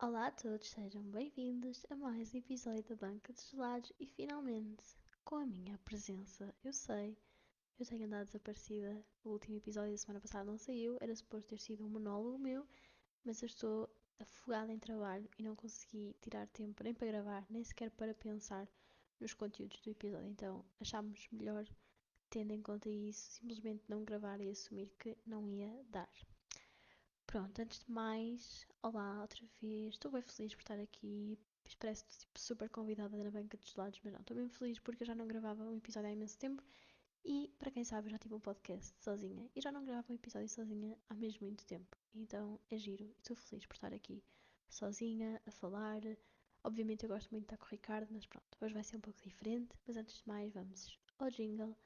Olá a todos, sejam bem-vindos a mais um episódio da Banca dos Gelados e finalmente com a minha presença. Eu sei, eu tenho andado desaparecida. O último episódio da semana passada não saiu, era suposto ter sido um monólogo meu, mas eu estou afogada em trabalho e não consegui tirar tempo nem para gravar, nem sequer para pensar nos conteúdos do episódio. Então achámos melhor, tendo em conta isso, simplesmente não gravar e assumir que não ia dar. Pronto, antes de mais, olá outra vez. Estou bem feliz por estar aqui. Parece tipo, super convidada na banca dos lados, mas não, estou bem feliz porque eu já não gravava um episódio há imenso tempo e, para quem sabe, eu já tive um podcast sozinha e já não gravava um episódio sozinha há mesmo muito tempo. Então é giro estou feliz por estar aqui sozinha, a falar. Obviamente eu gosto muito de estar com o Ricardo, mas pronto, hoje vai ser um pouco diferente. Mas antes de mais, vamos ao jingle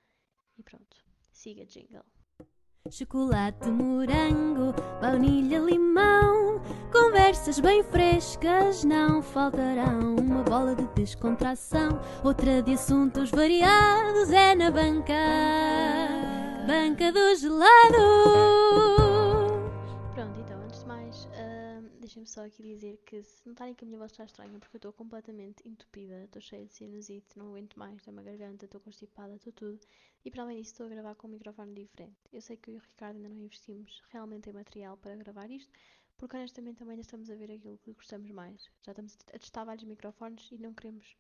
e pronto, siga jingle. Chocolate, morango, baunilha, limão. Conversas bem frescas não faltarão. Uma bola de descontração, outra de assuntos variados é na banca. Banca do gelado. Deixem-me só aqui dizer que se notarem que a minha voz está estranha, porque eu estou completamente entupida, estou cheia de sinusite, não aguento mais, estou uma garganta, estou constipada, estou tudo. E para além disso, estou a gravar com um microfone diferente. Eu sei que eu e o Ricardo ainda não investimos realmente em material para gravar isto, porque honestamente também ainda estamos a ver aquilo que gostamos mais. Já estamos a testar vários microfones e não queremos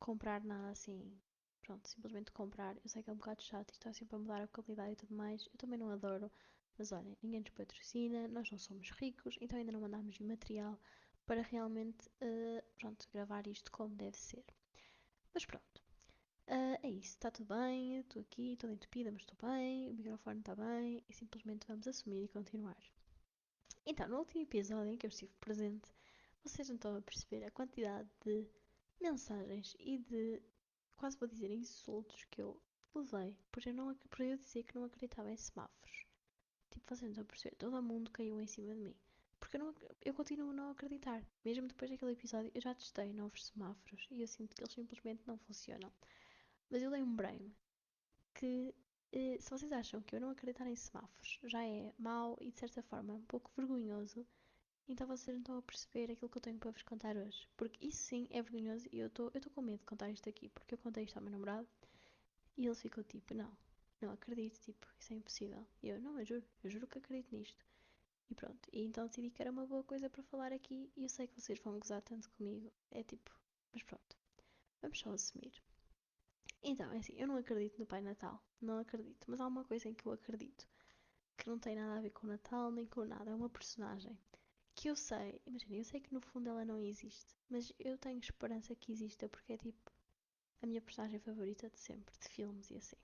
comprar nada assim. Pronto, simplesmente comprar. Eu sei que é um bocado chato e está sempre a mudar a qualidade e tudo mais. Eu também não adoro. Mas olhem, ninguém nos patrocina, nós não somos ricos, então ainda não mandamos material para realmente, uh, pronto, gravar isto como deve ser. Mas pronto, uh, é isso, está tudo bem, estou aqui, estou entupida, mas estou bem, o microfone está bem e simplesmente vamos assumir e continuar. Então, no último episódio em que eu estive presente, vocês não estão a perceber a quantidade de mensagens e de, quase vou dizer, insultos que eu levei por eu, não, por eu dizer que não acreditava em semáforos. Tipo, vocês não estão a perceber, todo mundo caiu em cima de mim. Porque eu, não, eu continuo a não acreditar. Mesmo depois daquele episódio, eu já testei novos semáforos e eu sinto que eles simplesmente não funcionam. Mas eu lembrei-me que eh, se vocês acham que eu não acreditar em semáforos já é mau e de certa forma um pouco vergonhoso, então vocês não estão a perceber aquilo que eu tenho para vos contar hoje. Porque isso sim é vergonhoso e eu estou com medo de contar isto aqui, porque eu contei isto ao meu namorado e ele ficou tipo, não, não acredito, tipo, isso é impossível. E eu, não, eu juro, eu juro que acredito nisto. E pronto, e então decidi que era uma boa coisa para falar aqui e eu sei que vocês vão gozar tanto comigo. É tipo, mas pronto, vamos só assumir. Então, é assim, eu não acredito no Pai Natal, não acredito, mas há uma coisa em que eu acredito, que não tem nada a ver com o Natal nem com nada, é uma personagem que eu sei, imagina, eu sei que no fundo ela não existe, mas eu tenho esperança que exista porque é tipo a minha personagem favorita de sempre, de filmes e assim.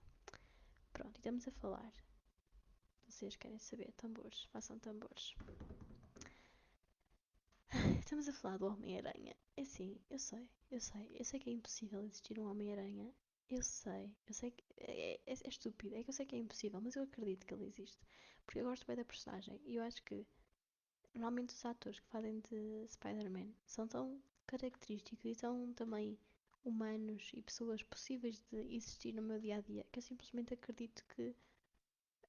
Pronto, e estamos a falar. Vocês querem saber? Tambores, façam tambores. Estamos a falar do Homem-Aranha. É sim, eu sei, eu sei. Eu sei que é impossível existir um Homem-Aranha. Eu sei, eu sei que é, é, é, estúpido, é que eu sei que é impossível, mas eu acredito que ele existe. Porque eu gosto bem da personagem e eu acho que normalmente os atores que fazem de Spider-Man são tão característicos e tão também humanos e pessoas possíveis de existir no meu dia a dia que eu simplesmente acredito que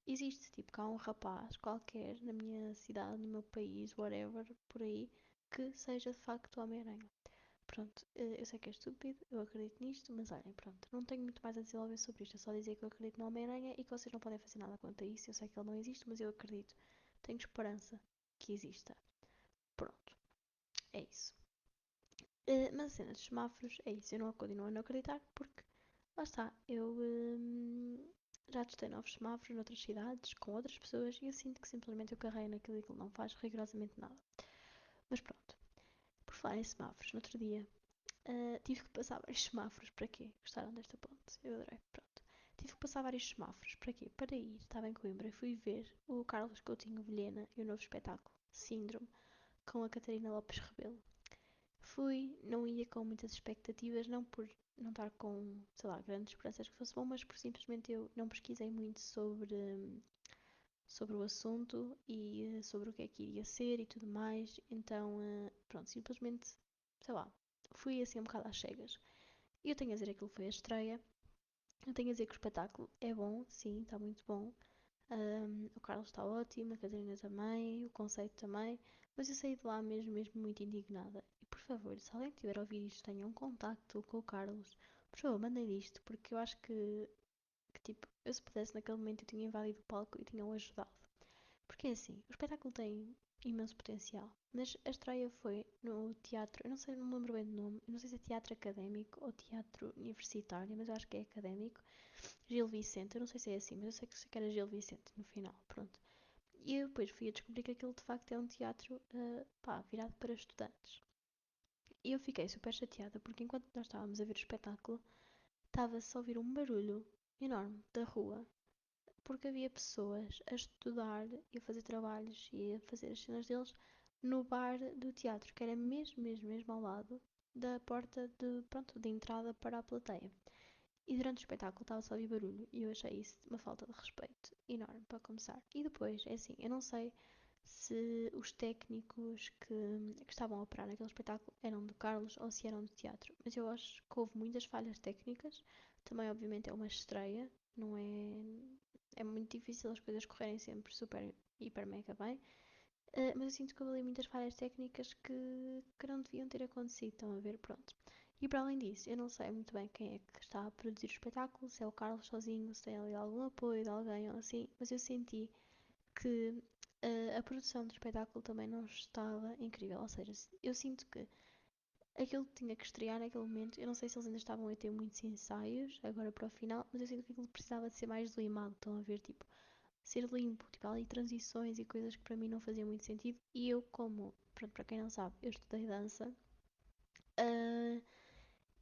existe. Tipo, que há um rapaz qualquer na minha cidade, no meu país, whatever, por aí, que seja de facto Homem-Aranha. Pronto, eh, eu sei que é estúpido, eu acredito nisto, mas olhem, pronto, não tenho muito mais a desenvolver sobre isto, é só dizer que eu acredito no Homem-Aranha e que vocês não podem fazer nada quanto a isso. Eu sei que ele não existe, mas eu acredito, tenho esperança que exista. Pronto, é isso. Uh, mas a cena dos semáforos é isso, eu não continuo a não acreditar porque lá está, eu um, já testei novos semáforos noutras cidades, com outras pessoas, e eu sinto que simplesmente eu carrego naquilo que ele não faz rigorosamente nada. Mas pronto. Por falar em semáforos, no outro dia uh, tive que passar vários semáforos. Para quê? Gostaram desta ponte? Eu adorei. Pronto. Tive que passar vários semáforos. Para quê? Para ir. Estava em Coimbra e fui ver o Carlos Coutinho Vilhena e o novo espetáculo, Síndrome, com a Catarina Lopes Rebelo. Fui, não ia com muitas expectativas, não por não estar com, sei lá, grandes esperanças que fosse bom, mas por simplesmente eu não pesquisei muito sobre, sobre o assunto e eh, sobre o que é que iria ser e tudo mais. Então, eh, pronto, simplesmente, sei lá, fui assim um bocado às cegas. Eu tenho a dizer que aquilo foi a estreia. Eu tenho a dizer que o espetáculo é bom, sim, está muito bom. Um, o Carlos está ótimo, a Catarina também, o conceito também. Mas eu saí de lá mesmo, mesmo muito indignada. Por favor, se alguém tiver a ouvir isto, tenha um contacto com o Carlos, por favor, mandem isto, porque eu acho que, que, tipo, eu se pudesse naquele momento eu tinha invadido o palco e tinha-o ajudado. Porque é assim, o espetáculo tem imenso potencial, mas a estreia foi no teatro, eu não sei, não me lembro bem do nome, eu não sei se é teatro académico ou teatro universitário, mas eu acho que é académico. Gil Vicente, eu não sei se é assim, mas eu sei que, sei que era Gil Vicente no final, pronto. E eu depois fui a descobrir que aquilo de facto é um teatro uh, pá, virado para estudantes. E eu fiquei super chateada porque enquanto nós estávamos a ver o espetáculo, estava-se a ouvir um barulho enorme da rua porque havia pessoas a estudar e a fazer trabalhos e a fazer as cenas deles no bar do teatro, que era mesmo, mesmo, mesmo ao lado da porta de, pronto, de entrada para a plateia. E durante o espetáculo estava só a ouvir barulho e eu achei isso uma falta de respeito enorme para começar. E depois, é assim, eu não sei se os técnicos que, que estavam a operar naquele espetáculo eram do Carlos ou se eram do teatro, mas eu acho que houve muitas falhas técnicas. Também, obviamente, é uma estreia, não é, é muito difícil as coisas correrem sempre super, hiper, mega bem. Uh, mas eu sinto que houve ali muitas falhas técnicas que, que não deviam ter acontecido, estão a ver, pronto. E para além disso, eu não sei muito bem quem é que está a produzir o espetáculo, se é o Carlos sozinho, se tem ali algum apoio de alguém ou assim, mas eu senti que uh, a produção do espetáculo também não estava incrível. Ou seja, eu sinto que aquilo que tinha que estrear naquele momento, eu não sei se eles ainda estavam a ter muitos ensaios agora para o final, mas eu sinto que aquilo precisava de ser mais limado. Estão a ver, tipo, ser limpo, tipo, ali transições e coisas que para mim não faziam muito sentido. E eu, como, pronto, para quem não sabe, eu estudei dança. Uh,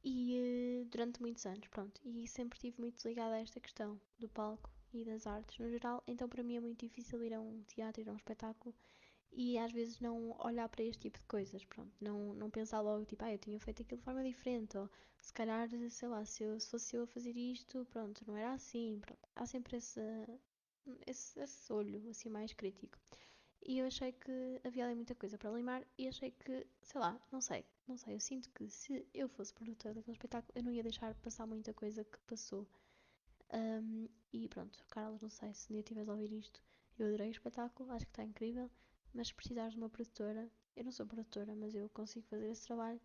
e uh, durante muitos anos, pronto, e sempre estive muito ligada a esta questão do palco e das artes no geral, então para mim é muito difícil ir a um teatro, ir a um espetáculo e às vezes não olhar para este tipo de coisas, pronto, não, não pensar logo tipo, ah, eu tinha feito aquilo de forma diferente, ou se calhar, sei lá, se, eu, se fosse eu a fazer isto, pronto, não era assim, pronto, há sempre esse, esse, esse olho assim mais crítico. E eu achei que havia ali muita coisa para limar e achei que, sei lá, não sei, não sei, eu sinto que se eu fosse produtora daquele espetáculo eu não ia deixar passar muita coisa que passou. Um, e pronto, Carlos, não sei se um dia estiveres a ouvir isto, eu adorei o espetáculo, acho que está incrível, mas se precisares de uma produtora, eu não sou produtora, mas eu consigo fazer esse trabalho,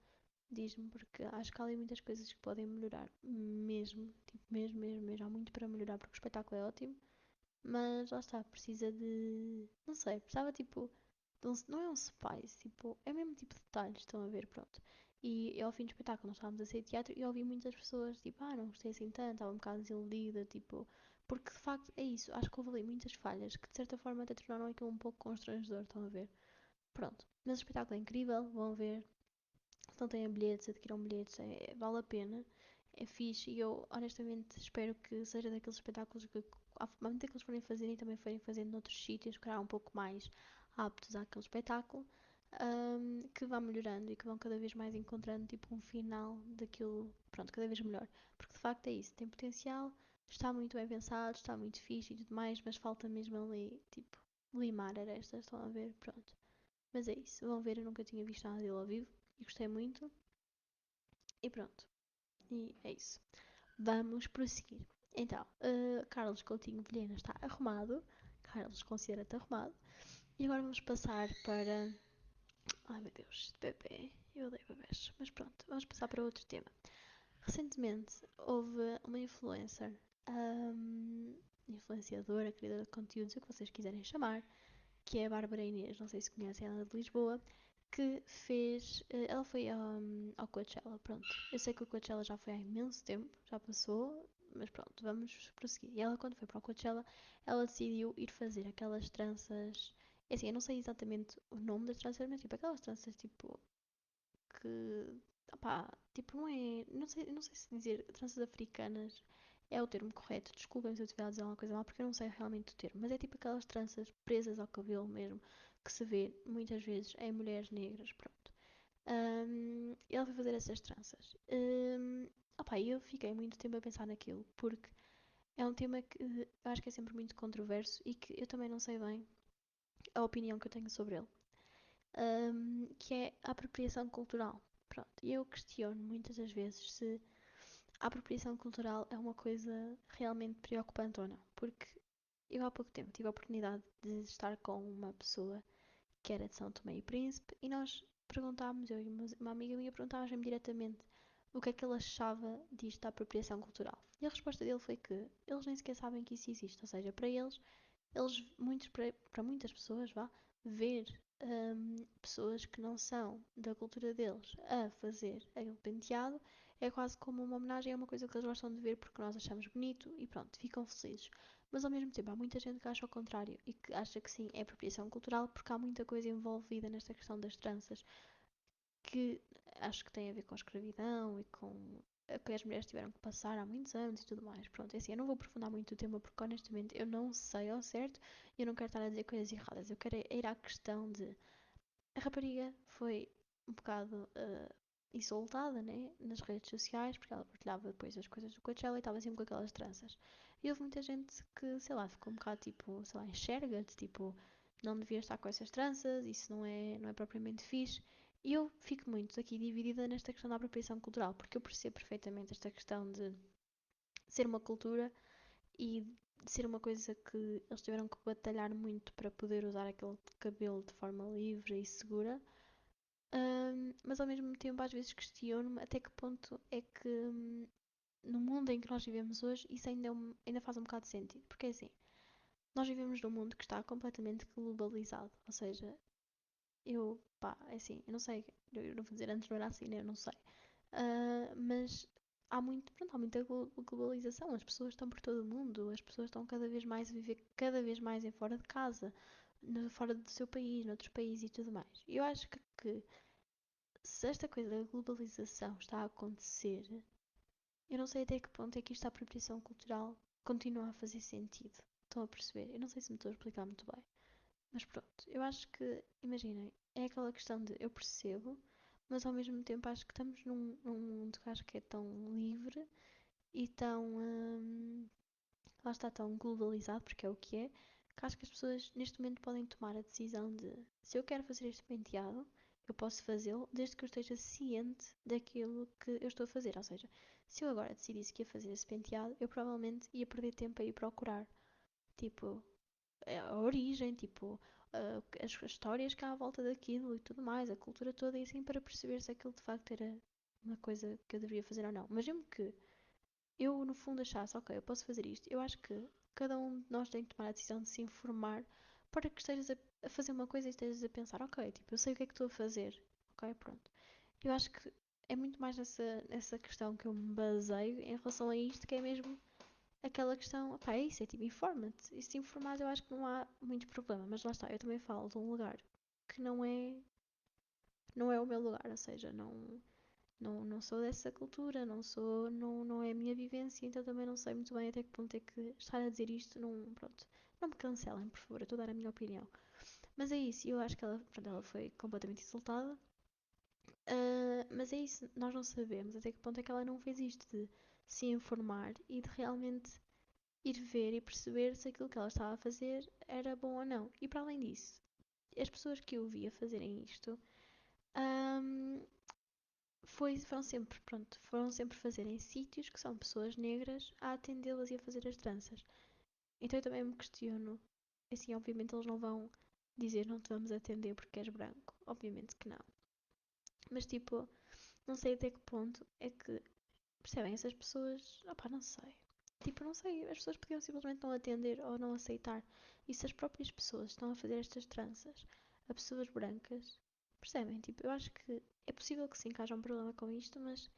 diz-me, porque acho que há ali muitas coisas que podem melhorar, mesmo, tipo, mesmo, mesmo, mesmo, há muito para melhorar, porque o espetáculo é ótimo, mas lá está, precisa de. Não sei, precisava tipo. De um, não é um spice, tipo. É mesmo tipo detalhes, estão a ver, pronto. E ao fim do espetáculo nós estávamos a de teatro e ouvi muitas pessoas tipo, ah, não gostei assim tanto, estava um bocado desiludida, tipo. Porque de facto é isso, acho que houve ali muitas falhas que de certa forma até tornaram aquilo um pouco constrangedor, estão a ver? Pronto. Mas o espetáculo é incrível, vão ver. Se não têm bilhetes, adquiram bilhetes, é, vale a pena. É fixe e eu honestamente espero que seja daqueles espetáculos que à medida que eles forem fazendo e também forem fazendo noutros sítios, que um pouco mais aptos àquele espetáculo, um, que vá melhorando e que vão cada vez mais encontrando tipo um final daquilo, pronto, cada vez melhor. Porque de facto é isso, tem potencial, está muito bem pensado, está muito fixe e tudo mais, mas falta mesmo ali, tipo, limar arestas, estão a ver, pronto. Mas é isso, vão ver, eu nunca tinha visto nada dele ao vivo e gostei muito. E pronto. E é isso. Vamos prosseguir. Então, uh, Carlos Coutinho Vilhena está arrumado. Carlos considera-te arrumado. E agora vamos passar para. Ai meu Deus, de bebê. Eu odeio bebês. Mas pronto, vamos passar para outro tema. Recentemente houve uma influencer, um, influenciadora, criadora de conteúdos, o que vocês quiserem chamar, que é a Bárbara Inês, não sei se conhecem ela de Lisboa, que fez. Eh, ela foi um, ao Coachella, pronto. Eu sei que o Coachella já foi há imenso tempo, já passou, mas pronto, vamos prosseguir. E ela, quando foi para o Coachella, ela decidiu ir fazer aquelas tranças. É assim, eu não sei exatamente o nome das tranças, mas tipo, aquelas tranças tipo. que. opá, tipo, não é. Não sei, não sei se dizer tranças africanas é o termo correto. Desculpem se eu estiver a dizer alguma coisa mal, porque eu não sei realmente o termo. Mas é tipo aquelas tranças presas ao cabelo mesmo, que se vê muitas vezes em mulheres negras, pronto. Um, ele foi fazer essas tranças. Um, Opa, eu fiquei muito tempo a pensar naquilo, porque é um tema que eu acho que é sempre muito controverso e que eu também não sei bem a opinião que eu tenho sobre ele. Um, que é a apropriação cultural. Pronto, eu questiono muitas das vezes se a apropriação cultural é uma coisa realmente preocupante ou não. Porque eu há pouco tempo tive a oportunidade de estar com uma pessoa que era de São Tomé e Príncipe, e nós perguntámos, eu e uma amiga minha perguntávamos-me diretamente o que é que ele achava disto da apropriação cultural. E a resposta dele foi que eles nem sequer sabem que isso existe, ou seja, para eles, eles muitos, para, muitas pessoas, vá, ver hum, pessoas que não são da cultura deles a fazer aquele penteado é quase como uma homenagem, é uma coisa que eles gostam de ver porque nós achamos bonito e pronto, ficam felizes. Mas ao mesmo tempo há muita gente que acha o contrário e que acha que sim, é apropriação cultural porque há muita coisa envolvida nesta questão das tranças que acho que tem a ver com a escravidão e com que as mulheres tiveram que passar há muitos anos e tudo mais. Pronto, é assim, eu não vou aprofundar muito o tema porque honestamente eu não sei ao certo e eu não quero estar a dizer coisas erradas. Eu quero ir à questão de a rapariga foi um bocado uh, insultada né, nas redes sociais porque ela partilhava depois as coisas do Coachella e estava sempre com aquelas tranças. E houve muita gente que, sei lá, ficou um bocado tipo, sei lá, enxerga-te, tipo, não devia estar com essas tranças, isso não é, não é propriamente fixe. Eu fico muito aqui dividida nesta questão da apropriação cultural, porque eu percebo perfeitamente esta questão de ser uma cultura e de ser uma coisa que eles tiveram que batalhar muito para poder usar aquele cabelo de forma livre e segura. Um, mas ao mesmo tempo, às vezes questiono-me até que ponto é que hum, no mundo em que nós vivemos hoje isso ainda, é um, ainda faz um bocado de sentido. Porque é assim, nós vivemos num mundo que está completamente globalizado, ou seja, eu, pá, é assim, eu não sei, eu não vou dizer antes não era assim, né? Eu não sei. Uh, mas há muito, pronto, há muita globalização, as pessoas estão por todo o mundo, as pessoas estão cada vez mais a viver cada vez mais em fora de casa, no, fora do seu país, noutros países e tudo mais. Eu acho que, que se esta coisa da globalização está a acontecer, eu não sei até que ponto é que esta apropriação cultural continua a fazer sentido. Estão a perceber? Eu não sei se me estou a explicar muito bem. Mas pronto, eu acho que, imaginem, é aquela questão de eu percebo, mas ao mesmo tempo acho que estamos num, num mundo que acho que é tão livre e tão. Hum, lá está tão globalizado, porque é o que é, que acho que as pessoas neste momento podem tomar a decisão de se eu quero fazer este penteado, eu posso fazê-lo desde que eu esteja ciente daquilo que eu estou a fazer. Ou seja, se eu agora decidisse que ia fazer esse penteado, eu provavelmente ia perder tempo a ir procurar. Tipo, a origem, tipo, uh, as, as, histórias que há à volta daquilo e tudo mais, a cultura toda e assim para perceber se aquilo de facto era uma coisa que eu deveria fazer ou não. Mas mesmo que eu no fundo achasse, ok, eu posso fazer isto, eu acho que cada um de nós tem que tomar a decisão de se informar para que estejas a, a fazer uma coisa e estejas a pensar, ok, tipo, eu sei o que é que estou a fazer, ok, pronto. Eu acho que é muito mais nessa, nessa questão que eu me baseio em relação a isto, que é mesmo aquela questão, pá, é isso, é tipo, informa-te. E se informares eu acho que não há muito problema, mas lá está, eu também falo de um lugar que não é, não é o meu lugar, ou seja, não, não, não sou dessa cultura, não sou, não, não é a minha vivência, então também não sei muito bem até que ponto é que estar a dizer isto, não, pronto, não me cancelem, por favor, eu estou a dar a minha opinião. Mas é isso, eu acho que ela, pronto, ela foi completamente insultada. Uh, mas é isso, nós não sabemos até que ponto é que ela não fez isto de se informar e de realmente ir ver e perceber se aquilo que ela estava a fazer era bom ou não. E para além disso, as pessoas que eu via fazerem isto um, foi, foram sempre, pronto, foram sempre fazer em sítios que são pessoas negras a atendê-las e a fazer as tranças. Então eu também me questiono, assim, obviamente eles não vão dizer não te vamos atender porque és branco, obviamente que não. Mas tipo, não sei até que ponto é que Percebem? Essas pessoas. Opá, não sei. Tipo, não sei. As pessoas podiam simplesmente não atender ou não aceitar. E se as próprias pessoas estão a fazer estas tranças a pessoas brancas. Percebem? Tipo, eu acho que é possível que se encaixe um problema com isto, mas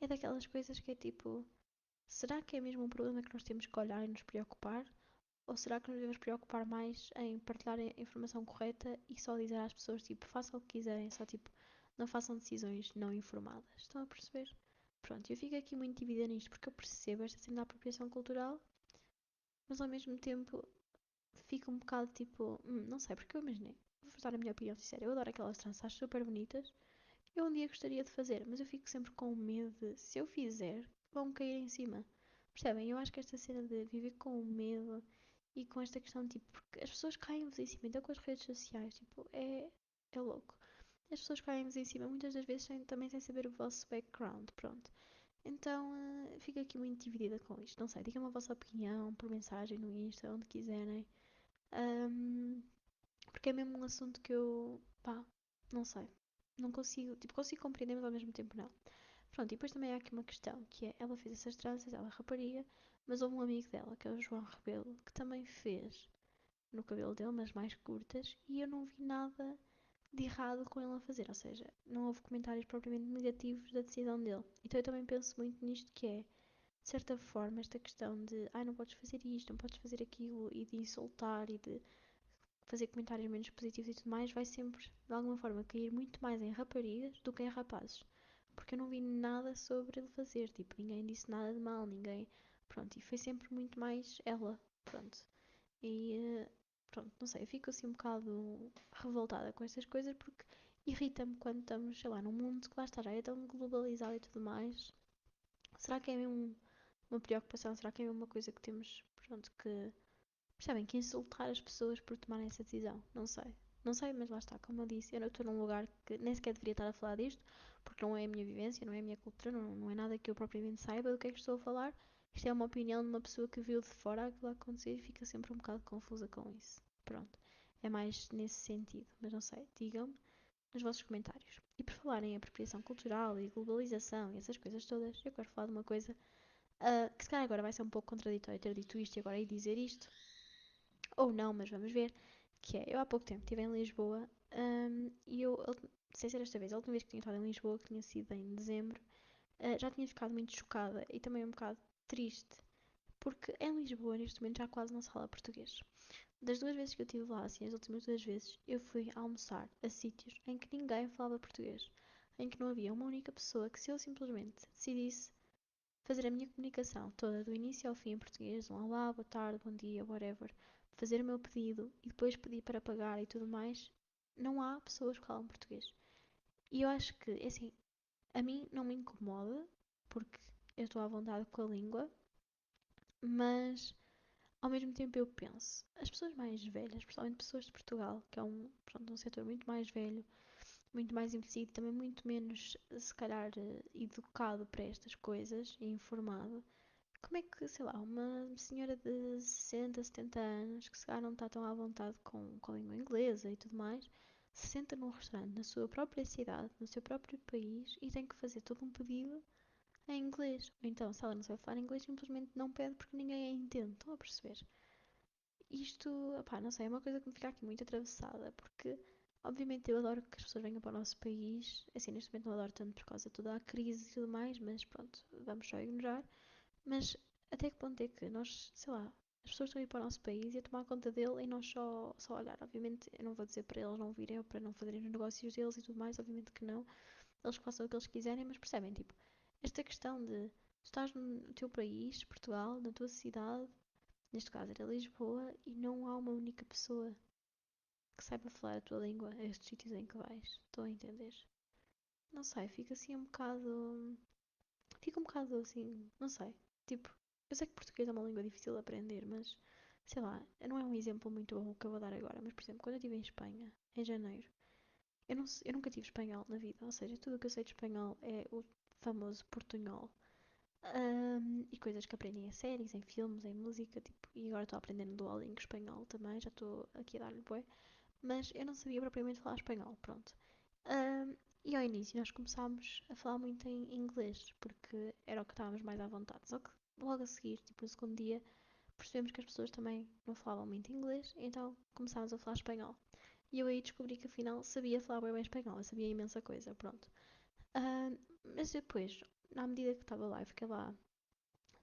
é daquelas coisas que é tipo. Será que é mesmo um problema que nós temos que olhar e nos preocupar? Ou será que nos devemos preocupar mais em partilhar a informação correta e só dizer às pessoas, tipo, façam o que quiserem, só tipo, não façam decisões não informadas? Estão a perceber? Pronto, eu fico aqui muito dividida nisto porque eu percebo esta cena da apropriação cultural, mas ao mesmo tempo fico um bocado tipo, hum, não sei, porque eu imaginei, vou dar a minha opinião sincera, eu adoro aquelas tranças super bonitas, eu um dia gostaria de fazer, mas eu fico sempre com medo de, se eu fizer, vão cair em cima. Percebem? Eu acho que esta cena de viver com medo e com esta questão, tipo, porque as pessoas caem-vos em cima, então com as redes sociais, tipo, é, é louco as pessoas caem-nos em cima muitas das vezes sem, também sem saber o vosso background, pronto. Então uh, fico aqui muito dividida com isto. Não sei, digam-me a vossa opinião por mensagem no Insta, onde quiserem. Um, Porque é mesmo um assunto que eu, pá, não sei. Não consigo, tipo, consigo compreender, mas ao mesmo tempo não. Pronto, e depois também há aqui uma questão, que é, ela fez essas tranças, ela é rapariga, mas houve um amigo dela, que é o João Rebelo, que também fez no cabelo dele, mas mais curtas, e eu não vi nada de errado com ele a fazer, ou seja, não houve comentários propriamente negativos da decisão dele. Então eu também penso muito nisto que é, de certa forma, esta questão de ai, não podes fazer isto, não podes fazer aquilo, e de insultar e de fazer comentários menos positivos e tudo mais, vai sempre, de alguma forma, cair muito mais em raparigas do que em rapazes. Porque eu não vi nada sobre ele fazer, tipo, ninguém disse nada de mal, ninguém. Pronto, e foi sempre muito mais ela, pronto. E pronto, não sei, eu fico assim um bocado revoltada com estas coisas porque irrita-me quando estamos, sei lá, num mundo que lá está, é tão globalizado e tudo mais. Será que é mesmo uma preocupação? Será que é mesmo uma coisa que temos, pronto, que percebem, que insultar as pessoas por tomarem essa decisão? Não sei. Não sei, mas lá está, como eu disse, eu estou num lugar que nem sequer deveria estar a falar disto, porque não é a minha vivência, não é a minha cultura, não, não é nada que eu propriamente saiba do que é que estou a falar. Isto é uma opinião de uma pessoa que viu de fora aquilo acontecer e fica sempre um bocado confusa com isso. Pronto. É mais nesse sentido. Mas não sei, digam-me nos vossos comentários. E por falar em apropriação cultural e globalização e essas coisas todas, eu quero falar de uma coisa uh, que se calhar agora vai ser um pouco contraditório ter dito isto e agora ir dizer isto. Ou não, mas vamos ver. Que é, eu há pouco tempo estive em Lisboa um, e eu, sem ser esta vez, a última vez que tinha estado em Lisboa, que tinha sido em dezembro, uh, já tinha ficado muito chocada e também um bocado triste. Porque em Lisboa, neste momento, já quase não se fala português. Das duas vezes que eu estive lá, assim, as últimas duas vezes, eu fui almoçar a sítios em que ninguém falava português. Em que não havia uma única pessoa que, se eu simplesmente decidisse fazer a minha comunicação toda, do início ao fim em português, um olá, boa tarde, bom dia, whatever, fazer o meu pedido e depois pedir para pagar e tudo mais, não há pessoas que falam português. E eu acho que, assim, a mim não me incomoda, porque eu estou à vontade com a língua, mas ao mesmo tempo eu penso, as pessoas mais velhas, principalmente pessoas de Portugal, que é um, pronto, um setor muito mais velho, muito mais envelhecido, também muito menos, se calhar, eh, educado para estas coisas e informado, como é que, sei lá, uma senhora de 60, 70 anos, que se calhar não está tão à vontade com, com a língua inglesa e tudo mais, se senta num restaurante na sua própria cidade, no seu próprio país e tem que fazer todo um pedido em inglês. Ou então, se ela não sabe falar inglês, simplesmente não pede porque ninguém a entende. Estão a perceber? Isto, opá, não sei, é uma coisa que me fica aqui muito atravessada, porque obviamente eu adoro que as pessoas venham para o nosso país. Assim, neste momento não adoro tanto por causa de toda a crise e tudo mais, mas pronto, vamos só ignorar. Mas até que ponto é que nós, sei lá, as pessoas estão a ir para o nosso país e a tomar conta dele e nós só, só olhar. Obviamente, eu não vou dizer para eles não virem ou para não fazerem os negócios deles e tudo mais, obviamente que não. Eles façam o que eles quiserem, mas percebem, tipo, esta questão de estás no teu país, Portugal, na tua cidade, neste caso era Lisboa, e não há uma única pessoa que saiba falar a tua língua a estes sítios em que vais. Estou a entender? Não sei, fica assim um bocado. Fica um bocado assim, não sei. Tipo, eu sei que português é uma língua difícil de aprender, mas sei lá, não é um exemplo muito bom que eu vou dar agora, mas por exemplo, quando eu estive em Espanha, em janeiro, eu, não, eu nunca tive espanhol na vida, ou seja, tudo o que eu sei de espanhol é o famoso portunhol. Um, e coisas que aprendi em séries, em filmes, em música, tipo, e agora estou aprendendo Duolingo espanhol também, já estou aqui a dar-lhe bué, mas eu não sabia propriamente falar espanhol, pronto. Um, e ao início nós começámos a falar muito em inglês, porque era o que estávamos mais à vontade, só que logo a seguir, tipo, no segundo dia, percebemos que as pessoas também não falavam muito inglês, então começámos a falar espanhol. E eu aí descobri que afinal sabia falar bem, bem espanhol, eu sabia imensa coisa, pronto. Mas depois, à medida que estava lá, eu fiquei lá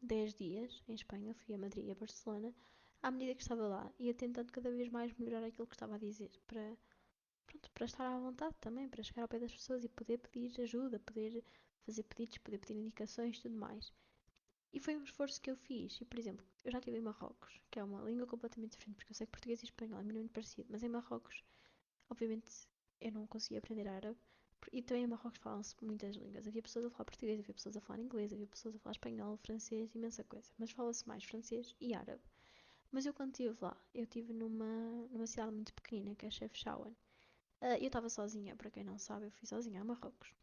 10 dias em Espanha, fui a Madrid e a Barcelona. À medida que estava lá, ia tentando cada vez mais melhorar aquilo que estava a dizer, para, pronto, para estar à vontade também, para chegar ao pé das pessoas e poder pedir ajuda, poder fazer pedidos, poder pedir indicações e tudo mais. E foi um esforço que eu fiz. E, por exemplo, eu já estive em Marrocos, que é uma língua completamente diferente, porque eu sei que português e espanhol é minimamente parecido, mas em Marrocos, obviamente, eu não conseguia aprender árabe, e também em Marrocos falam-se muitas línguas. Havia pessoas a falar português, havia pessoas a falar inglês, havia pessoas a falar espanhol, francês, imensa coisa. Mas fala-se mais francês e árabe. Mas eu quando estive lá, eu estive numa, numa cidade muito pequenina, que é Chefchaouen. Uh, eu estava sozinha, para quem não sabe, eu fui sozinha a Marrocos.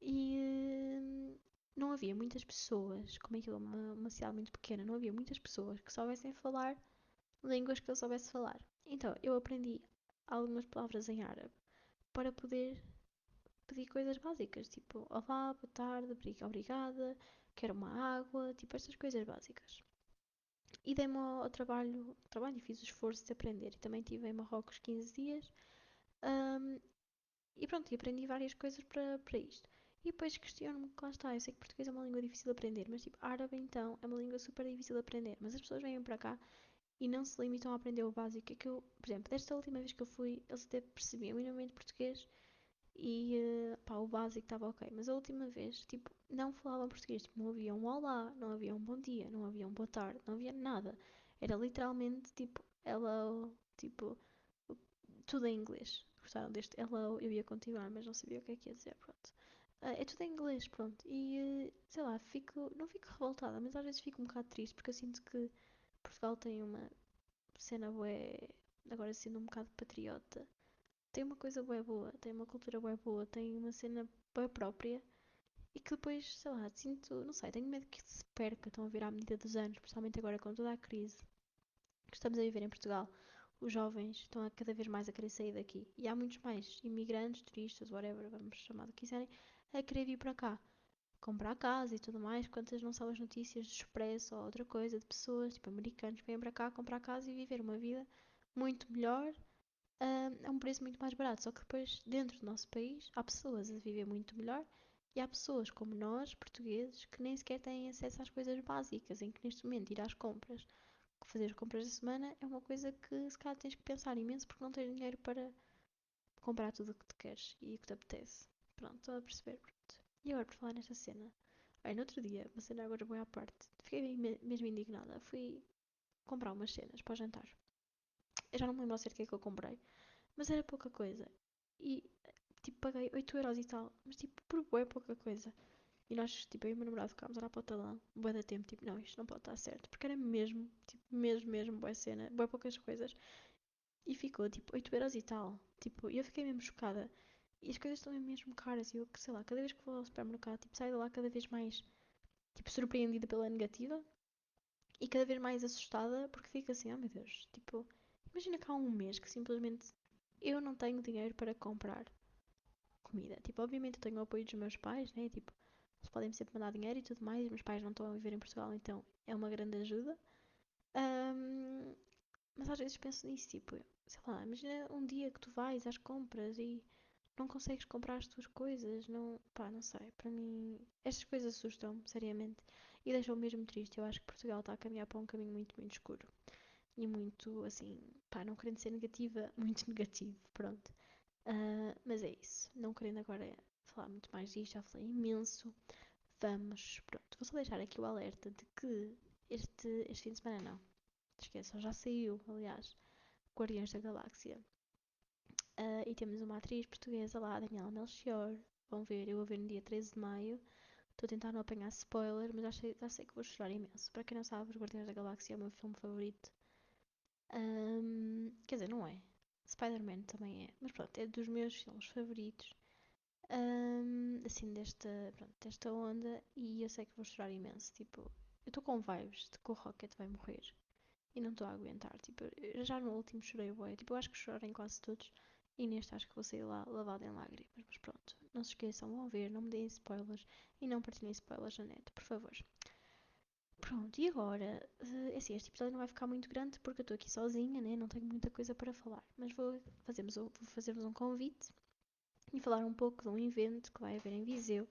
E uh, não havia muitas pessoas, como é que é uma, uma cidade muito pequena, não havia muitas pessoas que soubessem falar línguas que eu soubesse falar. Então, eu aprendi algumas palavras em árabe para poder pedir coisas básicas, tipo olá, boa tarde, obrigada, quero uma água, tipo estas coisas básicas. E dei-me ao, trabalho, trabalho e fiz o esforço de aprender. E também estive em Marrocos 15 dias. Um, e pronto, e aprendi várias coisas para, para isto. E depois questiono-me que lá está, eu sei que português é uma língua difícil de aprender, mas tipo, árabe então é uma língua super difícil de aprender. Mas as pessoas vêm para cá e não se limitam a aprender o básico. É que eu, por exemplo, desta última vez que eu fui, eles até percebiam minimamente português e uh, pá, o básico estava ok. Mas a última vez, tipo, não falavam português. Tipo, não havia um olá, não havia um bom dia, não havia um boa tarde, não havia nada. Era literalmente tipo, hello, tipo, tudo em inglês. Gostaram deste hello? Eu ia continuar, mas não sabia o que é que ia dizer, pronto. Uh, é tudo em inglês, pronto. E, uh, sei lá, fico, não fico revoltada, mas às vezes fico um bocado triste porque eu sinto que Portugal tem uma cena bué, agora sendo um bocado patriota, tem uma coisa bué boa, tem uma cultura bué boa, tem uma cena bué própria e que depois, sei lá, sinto, não sei, tenho medo que se perca, estão a vir à medida dos anos, principalmente agora com toda a crise que estamos a viver em Portugal. Os jovens estão cada vez mais a querer sair daqui. E há muitos mais imigrantes, turistas, whatever, vamos chamar do que quiserem, a querer vir para cá. Comprar casa e tudo mais. Quantas não são as notícias de expresso ou outra coisa de pessoas, tipo americanos, que vêm para cá comprar casa e viver uma vida muito melhor uh, a um preço muito mais barato. Só que depois, dentro do nosso país, há pessoas a viver muito melhor e há pessoas como nós, portugueses, que nem sequer têm acesso às coisas básicas, em que neste momento ir às compras, fazer as compras da semana, é uma coisa que se calhar tens que pensar imenso porque não tens dinheiro para comprar tudo o que te queres e o que te apetece. Pronto, estou a perceber. Pronto. E agora, por falar nesta cena. Aí, no outro dia, uma cena agora boa à parte, fiquei mesmo indignada. Fui comprar umas cenas para o jantar. Eu já não me lembro o que é que eu comprei, mas era pouca coisa. E, tipo, paguei 8 euros e tal, mas, tipo, por boa pouca coisa. E nós, tipo, eu e o meu namorado ficámos a olhar para o talão, da tempo, tipo, não, isto não pode estar certo. Porque era mesmo, tipo, mesmo, mesmo boa cena, boa poucas coisas. E ficou, tipo, 8 euros e tal. Tipo, eu fiquei mesmo chocada. E as coisas estão mesmo caras. E eu, sei lá, cada vez que vou ao supermercado, tipo, saio de lá cada vez mais, tipo, surpreendida pela negativa. E cada vez mais assustada, porque fico assim, oh meu Deus, tipo, imagina que há um mês que simplesmente eu não tenho dinheiro para comprar comida. Tipo, obviamente eu tenho o apoio dos meus pais, né? Tipo, eles podem sempre mandar dinheiro e tudo mais. Meus pais não estão a viver em Portugal, então é uma grande ajuda. Um, mas às vezes penso nisso, tipo, sei lá, imagina um dia que tu vais às compras e não consegues comprar as tuas coisas, não, pá, não sei, para mim estas coisas assustam-me, seriamente, e deixam-me mesmo triste. Eu acho que Portugal está a caminhar para um caminho muito, muito escuro e muito, assim, pá, não querendo ser negativa, muito negativo, pronto. Uh, mas é isso, não querendo agora falar muito mais disto, já falei imenso. Vamos, pronto, vou só deixar aqui o alerta de que este, este fim de semana não. Esqueçam, já saiu, aliás, Guardiões da Galáxia. Uh, e temos uma atriz portuguesa lá, Daniela Melchior. Vão ver, eu vou ver no dia 13 de maio. Estou a tentar não apanhar spoiler, mas já sei, já sei que vou chorar imenso. Para quem não sabe, Os Guardiões da Galáxia é o meu filme favorito. Um, quer dizer, não é. Spider-Man também é. Mas pronto, é dos meus filmes favoritos. Um, assim, desta, pronto, desta onda. E eu sei que vou chorar imenso. Tipo, eu estou com vibes de que o Rocket vai morrer. E não estou a aguentar. Tipo, já no último chorei bué. Tipo, eu acho que chorei em quase todos. E neste acho que vou sair lá lavada em lágrimas. Mas pronto, não se esqueçam, vão ver, não me deem spoilers. E não partilhem spoilers na net, por favor. Pronto, e agora, uh, assim, este episódio não vai ficar muito grande porque eu estou aqui sozinha, né? Não tenho muita coisa para falar. Mas vou fazer-vos vou fazer um convite e falar um pouco de um evento que vai haver em Viseu,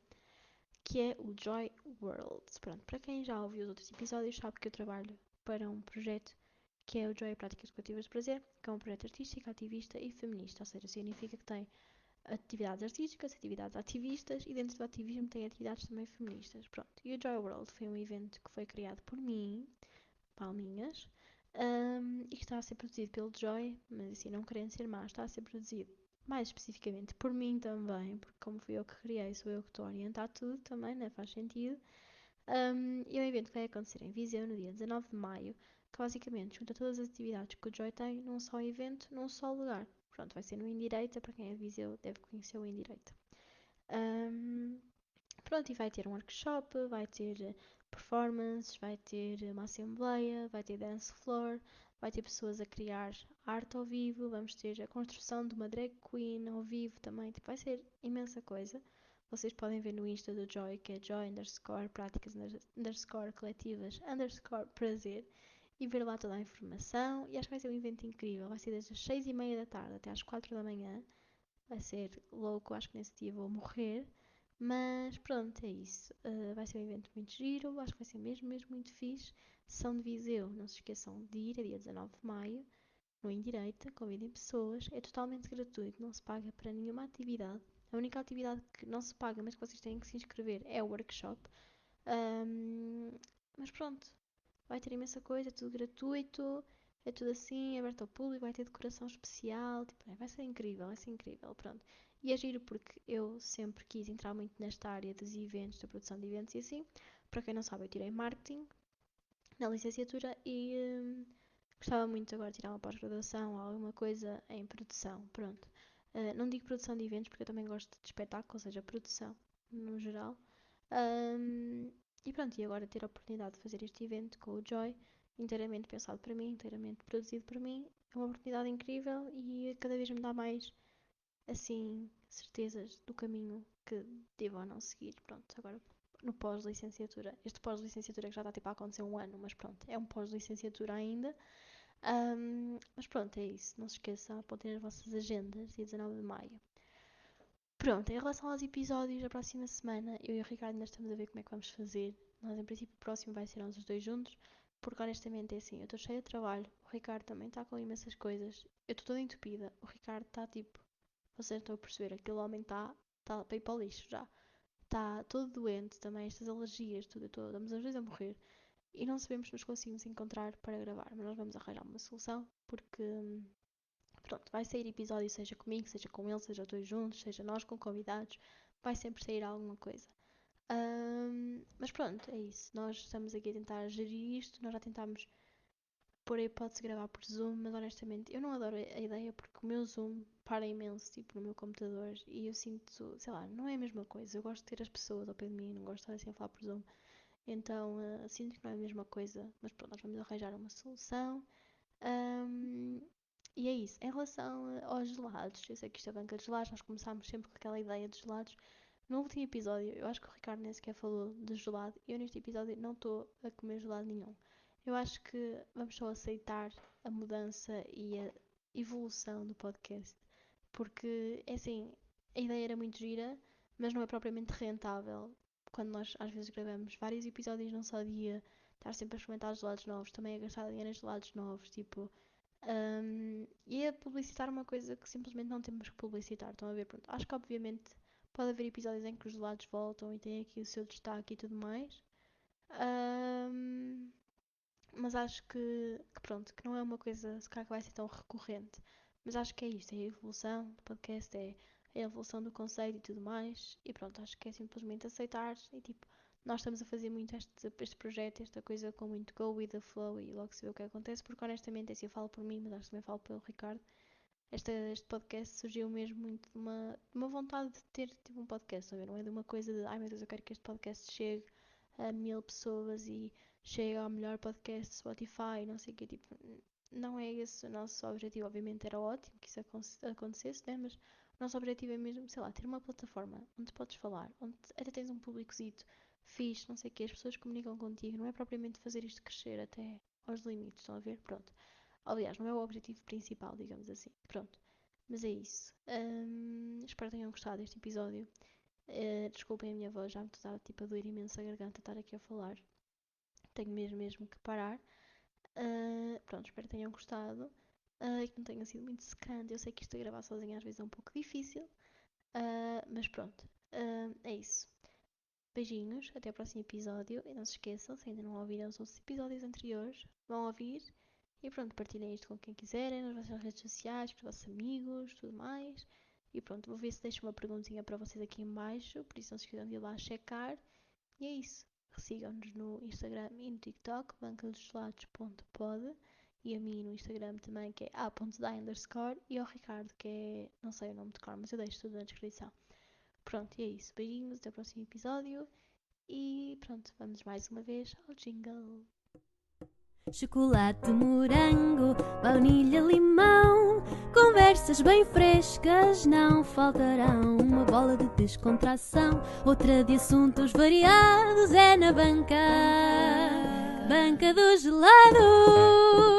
que é o Joy World. Pronto, para quem já ouviu os outros episódios, sabe que eu trabalho para um projeto que é o Joy Práticas Educativas de Prazer, que é um projeto artístico, ativista e feminista, ou seja, significa que tem atividades artísticas, atividades ativistas e dentro do ativismo tem atividades também feministas. Pronto. E o Joy World foi um evento que foi criado por mim, palminhas, um, e que está a ser produzido pelo Joy, mas assim, não querendo ser má, está a ser produzido mais especificamente por mim também, porque como fui eu que criei, sou eu que estou a orientar tudo também, né? faz sentido. Um, e é um evento que vai acontecer em Viseu no dia 19 de maio, que basicamente junta todas as atividades que o Joy tem num só evento, num só lugar. Pronto, vai ser no Indireita, para quem é de Viseu deve conhecer o Indireita. Um, pronto, e vai ter um workshop, vai ter performances, vai ter uma assembleia, vai ter dance floor, vai ter pessoas a criar arte ao vivo, vamos ter a construção de uma drag queen ao vivo também, tipo, vai ser imensa coisa. Vocês podem ver no Insta do Joy, que é Joy underscore práticas underscore coletivas underscore prazer e ver lá toda a informação. E acho que vai ser um evento incrível. Vai ser desde as 6 e meia da tarde até às 4 da manhã. Vai ser louco, acho que nesse dia vou morrer. Mas pronto, é isso. Uh, vai ser um evento muito giro, acho que vai ser mesmo, mesmo muito fixe. São de Viseu, não se esqueçam de ir, é dia 19 de maio, no Indireita, convidem pessoas, é totalmente gratuito, não se paga para nenhuma atividade. A única atividade que não se paga, mas que vocês têm que se inscrever, é o workshop. Um, mas pronto, vai ter imensa coisa, é tudo gratuito, é tudo assim, aberto ao público, vai ter decoração especial, tipo, vai ser incrível, vai ser incrível, pronto. E é giro porque eu sempre quis entrar muito nesta área dos eventos, da produção de eventos e assim. Para quem não sabe, eu tirei marketing na licenciatura e hum, gostava muito agora de tirar uma pós-graduação ou alguma coisa em produção, pronto. Uh, não digo produção de eventos porque eu também gosto de espetáculo, ou seja, produção no geral. Um, e pronto, e agora ter a oportunidade de fazer este evento com o Joy, inteiramente pensado para mim, inteiramente produzido por mim, é uma oportunidade incrível e cada vez me dá mais assim, certezas do caminho que devo ou não seguir. Pronto, agora no pós-licenciatura. Este pós-licenciatura que já está tipo a acontecer um ano, mas pronto, é um pós-licenciatura ainda. Um, mas pronto, é isso. Não se esqueçam, apontem as vossas agendas, dia 19 de maio. Pronto, em relação aos episódios da próxima semana, eu e o Ricardo ainda estamos a ver como é que vamos fazer. Nós, em princípio, o próximo vai ser nós os dois juntos, porque honestamente é assim, eu estou cheia de trabalho, o Ricardo também está com imensas coisas, eu estou toda entupida, o Ricardo está tipo vocês estão a perceber, aquele homem está tá para ir para o lixo já. Está todo doente também, estas alergias, tudo, tudo. Estamos às vezes a morrer. E não sabemos se nos conseguimos encontrar para gravar, mas nós vamos arranjar uma solução porque pronto, vai sair episódio seja comigo, seja com ele, seja dois juntos, seja nós com convidados, vai sempre sair alguma coisa. Um, mas pronto, é isso. Nós estamos aqui a tentar gerir isto, nós já tentámos por aí pode-se gravar por Zoom, mas honestamente eu não adoro a ideia porque o meu Zoom para imenso, tipo, no meu computador e eu sinto, sei lá, não é a mesma coisa. Eu gosto de ter as pessoas ao pé de mim, não gosto de estar assim a falar por Zoom. Então uh, sinto que não é a mesma coisa, mas pronto, nós vamos arranjar uma solução. Um, e é isso. Em relação aos gelados, eu sei que isto é banca de gelados, nós começámos sempre com aquela ideia de gelados. No último episódio, eu acho que o Ricardo nem sequer falou de gelado. Eu neste episódio não estou a comer gelado nenhum. Eu acho que vamos só aceitar a mudança e a evolução do podcast. Porque, é assim, a ideia era muito gira, mas não é propriamente rentável. Quando nós às vezes gravamos vários episódios num só dia, estar sempre a experimentar gelados novos, também a gastar dinheiro em gelados novos, tipo. Um, e a publicitar uma coisa que simplesmente não temos que publicitar. Estão a ver? Pronto. Acho que obviamente pode haver episódios em que os gelados voltam e têm aqui o seu destaque e tudo mais. Um, mas acho que, que, pronto, que não é uma coisa se calhar que vai ser tão recorrente. Mas acho que é isto, é a evolução do podcast, é a evolução do conceito e tudo mais. E pronto, acho que é simplesmente aceitar e tipo, nós estamos a fazer muito este, este projeto, esta coisa com muito go with the flow e logo se vê o que acontece, porque honestamente, assim eu falo por mim, mas acho que também falo pelo Ricardo. Este, este podcast surgiu mesmo muito de uma, uma vontade de ter tipo, um podcast, não é de uma coisa de ai meu Deus, eu quero que este podcast chegue a mil pessoas e chega ao melhor podcast Spotify, não sei o que, tipo, não é esse o nosso objetivo. Obviamente era ótimo que isso acontecesse, né? mas o nosso objetivo é mesmo, sei lá, ter uma plataforma onde podes falar, onde até tens um públicozito fixe, não sei o que, as pessoas comunicam contigo, não é propriamente fazer isto crescer até aos limites, estão a ver? Pronto. Aliás, não é o objetivo principal, digamos assim. Pronto. Mas é isso. Um, espero que tenham gostado deste episódio. Uh, desculpem a minha voz, já me estava tipo a doer imenso a garganta estar aqui a falar tenho mesmo, mesmo que parar. Uh, pronto, espero que tenham gostado uh, que não tenha sido muito secante. Eu sei que isto a gravar sozinha às vezes é um pouco difícil, mas pronto, é isso. Beijinhos, até o próximo episódio e não se esqueçam, se ainda não ouviram os outros episódios anteriores, vão ouvir e pronto, partilhem isto com quem quiserem, nas vossas redes sociais, para os vossos amigos, tudo mais. E pronto, vou ver se deixo uma perguntinha para vocês aqui em baixo, por isso não se esqueçam de ir lá checar. E é isso. Sigam-nos no Instagram e no TikTok, bancadosgelados.pod e a mim no Instagram também, que é a.da underscore e ao Ricardo, que é, não sei o nome de cor, mas eu deixo tudo na descrição. Pronto, e é isso. Beijinhos, até o próximo episódio e pronto, vamos mais uma vez ao jingle. Chocolate, morango, baunilha, limão. Conversas bem frescas não faltarão. Uma bola de descontração, outra de assuntos variados é na banca. Banca do gelado.